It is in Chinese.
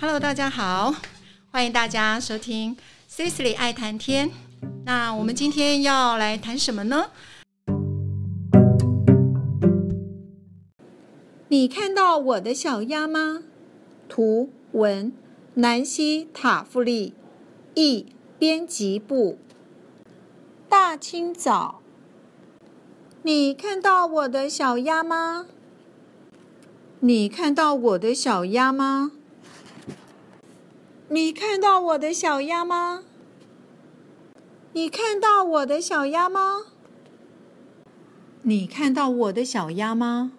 Hello，大家好，欢迎大家收听《Sisley 爱谈天》。那我们今天要来谈什么呢？你看到我的小鸭吗？图文：南希·塔夫利，译：编辑部。大清早，你看到我的小鸭吗？你看到我的小鸭吗？你看到我的小鸭吗？你看到我的小鸭吗？你看到我的小鸭吗？